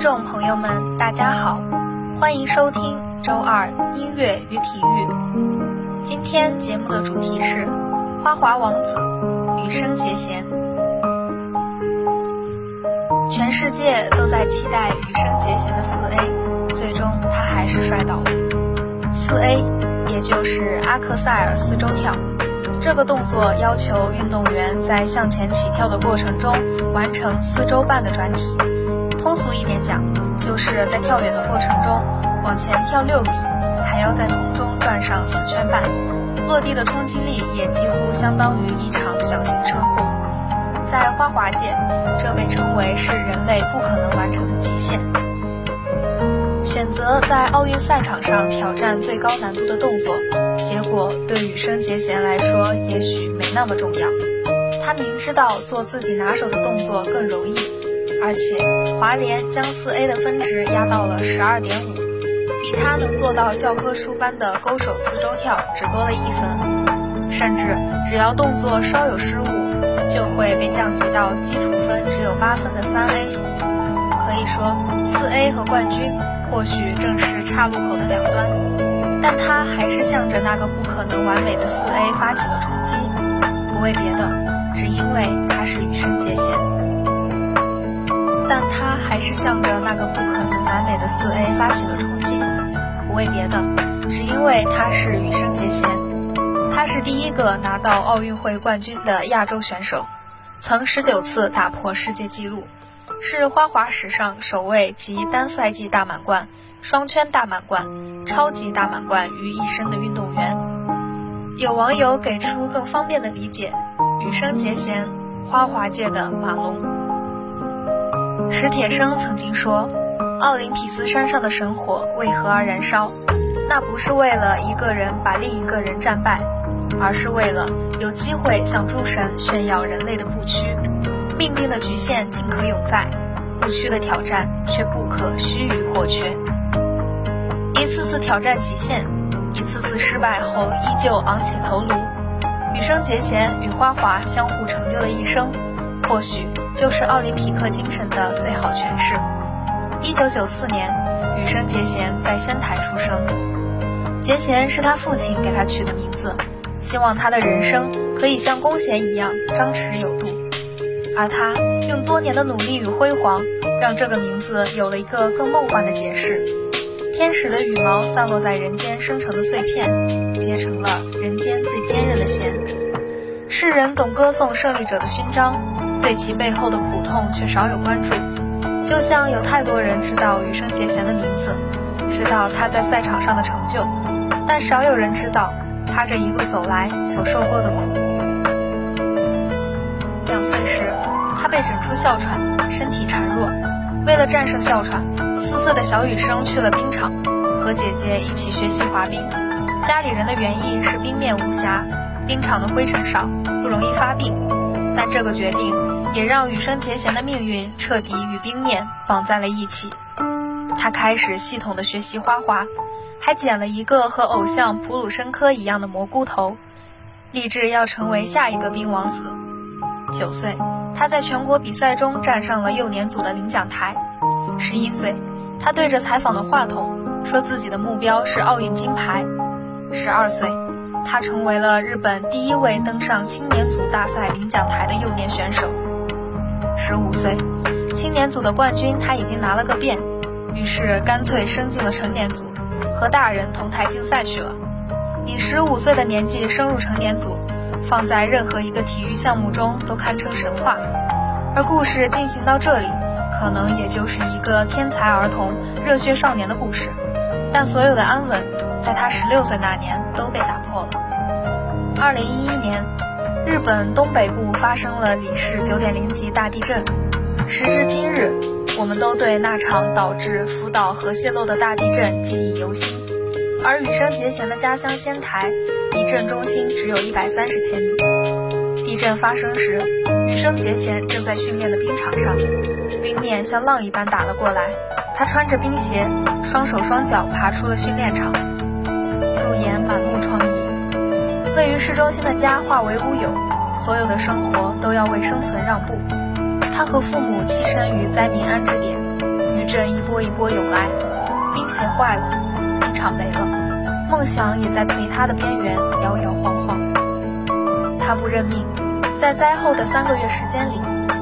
众朋友们，大家好，欢迎收听周二音乐与体育。今天节目的主题是花滑王子羽生结弦。全世界都在期待羽生结弦的四 A，最终他还是摔倒了。四 A，也就是阿克塞尔四周跳。这个动作要求运动员在向前起跳的过程中完成四周半的转体。通俗一点讲，就是在跳远的过程中往前跳六米，还要在空中转上四圈半，落地的冲击力也几乎相当于一场小型车祸。在花滑界，这被称为是人类不可能完成的极限。选择在奥运赛场上挑战最高难度的动作，结果对羽生结弦来说也许没那么重要。他明知道做自己拿手的动作更容易。而且华联将四 A 的分值压到了十二点五，比他能做到教科书般的勾手四周跳只多了一分，甚至只要动作稍有失误，就会被降级到基础分只有八分的三 A。可以说，四 A 和冠军或许正是岔路口的两端，但他还是向着那个不可能完美的四 A 发起了冲击，不为别的，只因为他是羽生结弦。但他还是向着那个不可能完美的四 A 发起了冲击，不为别的，只因为他是羽生结弦，他是第一个拿到奥运会冠军的亚洲选手，曾十九次打破世界纪录，是花滑史上首位集单赛季大满贯、双圈大满贯、超级大满贯于一身的运动员。有网友给出更方便的理解：羽生结弦，花滑界的马龙。史铁生曾经说：“奥林匹斯山上的神火为何而燃烧？那不是为了一个人把另一个人战败，而是为了有机会向诸神炫耀人类的不屈。命定的局限尽可永在，不屈的挑战却不可须臾或缺。一次次挑战极限，一次次失败后依旧昂起头颅。羽生结弦与花滑相互成就了一生。”或许就是奥林匹克精神的最好诠释。一九九四年，羽生结弦在仙台出生。结弦是他父亲给他取的名字，希望他的人生可以像弓弦一样张弛有度。而他用多年的努力与辉煌，让这个名字有了一个更梦幻的解释：天使的羽毛散落在人间生成的碎片，结成了人间最坚韧的弦。世人总歌颂胜利者的勋章。对其背后的苦痛却少有关注，就像有太多人知道羽生结弦的名字，知道他在赛场上的成就，但少有人知道他这一路走来所受过的苦。两岁时，他被诊出哮喘，身体孱弱。为了战胜哮喘，四岁的小羽生去了冰场，和姐姐一起学习滑冰。家里人的原因是冰面无瑕，冰场的灰尘少，不容易发病。但这个决定。也让羽生结弦的命运彻底与冰面绑在了一起。他开始系统的学习花滑，还剪了一个和偶像普鲁申科一样的蘑菇头，立志要成为下一个冰王子。九岁，他在全国比赛中站上了幼年组的领奖台。十一岁，他对着采访的话筒说自己的目标是奥运金牌。十二岁，他成为了日本第一位登上青年组大赛领奖台的幼年选手。十五岁，青年组的冠军他已经拿了个遍，于是干脆升进了成年组，和大人同台竞赛去了。以十五岁的年纪升入成年组，放在任何一个体育项目中都堪称神话。而故事进行到这里，可能也就是一个天才儿童、热血少年的故事。但所有的安稳，在他十六岁那年都被打破了。二零一一年。日本东北部发生了里氏九点零级大地震，时至今日，我们都对那场导致福岛核泄漏的大地震记忆犹新。而羽生结弦的家乡仙台，地震中心只有一百三十千米。地震发生时，羽生结弦正在训练的冰场上，冰面像浪一般打了过来，他穿着冰鞋，双手双脚爬出了训练场，入眼满目。位于市中心的家化为乌有，所有的生活都要为生存让步。他和父母栖身于灾民安置点，余震一波一波涌来，冰鞋坏了，冰场没了，梦想也在颓塌的边缘摇摇晃晃。他不认命，在灾后的三个月时间里，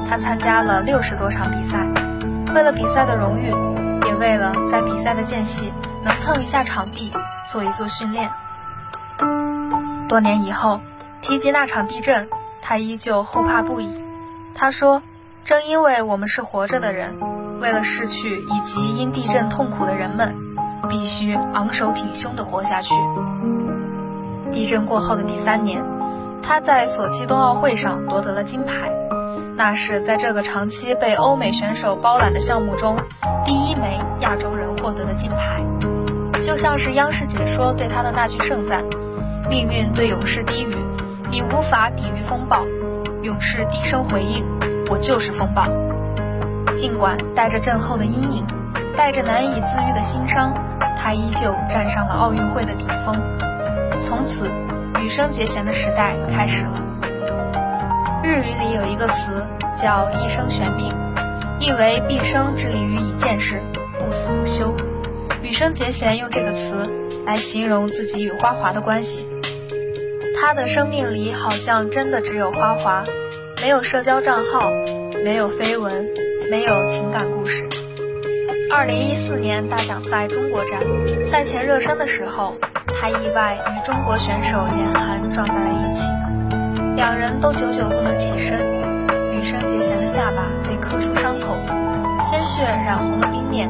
他参加了六十多场比赛，为了比赛的荣誉，也为了在比赛的间隙能蹭一下场地，做一做训练。多年以后，提及那场地震，他依旧后怕不已。他说：“正因为我们是活着的人，为了逝去以及因地震痛苦的人们，必须昂首挺胸地活下去。”地震过后的第三年，他在索契冬奥会上夺得了金牌，那是在这个长期被欧美选手包揽的项目中，第一枚亚洲人获得的金牌。就像是央视解说对他的那句盛赞。命运对勇士低语，你无法抵御风暴。勇士低声回应：“我就是风暴。”尽管带着震后的阴影，带着难以自愈的心伤，他依旧站上了奥运会的顶峰。从此，羽生结弦的时代开始了。日语里有一个词叫“一生悬命”，意为毕生致力于一件事，不死不休。羽生结弦用这个词来形容自己与花滑的关系。他的生命里好像真的只有花滑，没有社交账号，没有绯闻，没有情感故事。二零一四年大奖赛中国站，赛前热身的时候，他意外与中国选手严寒撞在了一起，两人都久久不能起身。羽生结弦的下巴被磕出伤口，鲜血染红了冰面，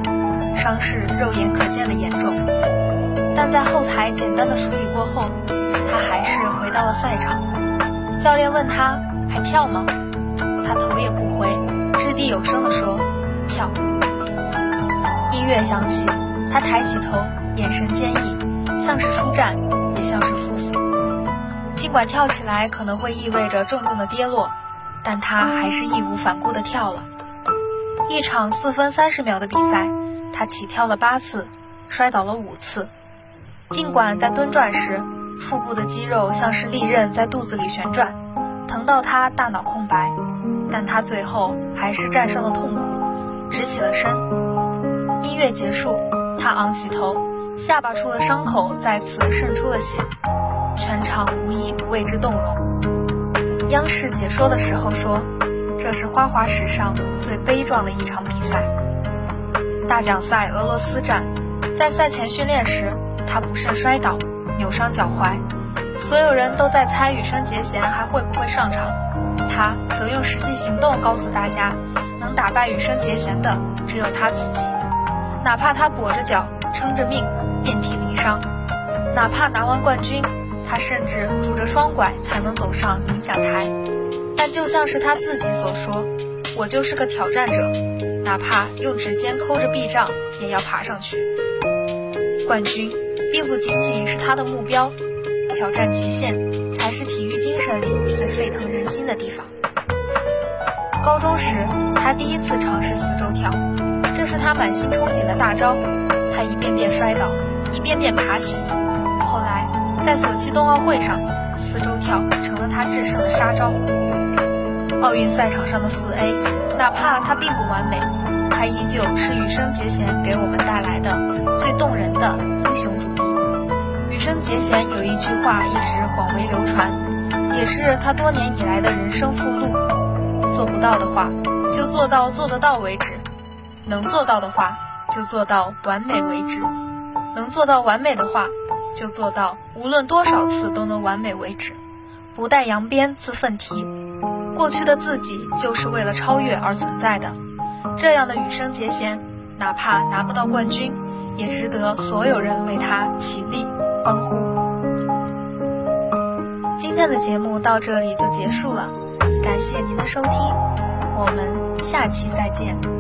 伤势肉眼可见的严重。但在后台简单的处理过后。还是回到了赛场。教练问他还跳吗？他头也不回，掷地有声地说：“跳。”音乐响起，他抬起头，眼神坚毅，像是出战，也像是赴死。尽管跳起来可能会意味着重重的跌落，但他还是义无反顾地跳了。一场四分三十秒的比赛，他起跳了八次，摔倒了五次。尽管在蹲转时，腹部的肌肉像是利刃在肚子里旋转，疼到他大脑空白，但他最后还是战胜了痛苦，直起了身。音乐结束，他昂起头，下巴处的伤口再次渗出了血，全场无一不为之动容。央视解说的时候说：“这是花滑史上最悲壮的一场比赛。”大奖赛俄罗斯站，在赛前训练时，他不慎摔倒。扭伤脚踝，所有人都在猜羽生结弦还会不会上场，他则用实际行动告诉大家，能打败羽生结弦的只有他自己，哪怕他跛着脚撑着命，遍体鳞伤，哪怕拿完冠军，他甚至拄着双拐才能走上领奖台，但就像是他自己所说，我就是个挑战者，哪怕用指尖抠着臂障，也要爬上去，冠军。并不仅仅是他的目标，挑战极限才是体育精神里最沸腾人心的地方。高中时，他第一次尝试四周跳，这是他满心憧憬的大招。他一遍遍摔倒，一遍遍爬起。后来，在索契冬奥会上，四周跳成了他制胜的杀招。奥运赛场上的四 A，哪怕它并不完美，它依旧是羽生结弦给我们带来的最动人的英雄主义。羽生结弦有一句话一直广为流传，也是他多年以来的人生附录：做不到的话，就做到做得到为止；能做到的话，就做到完美为止；能做到完美的话，就做到无论多少次都能完美为止。不带扬鞭自奋蹄，过去的自己就是为了超越而存在的。这样的羽生结弦，哪怕拿不到冠军，也值得所有人为他起立。欢呼！今天的节目到这里就结束了，感谢您的收听，我们下期再见。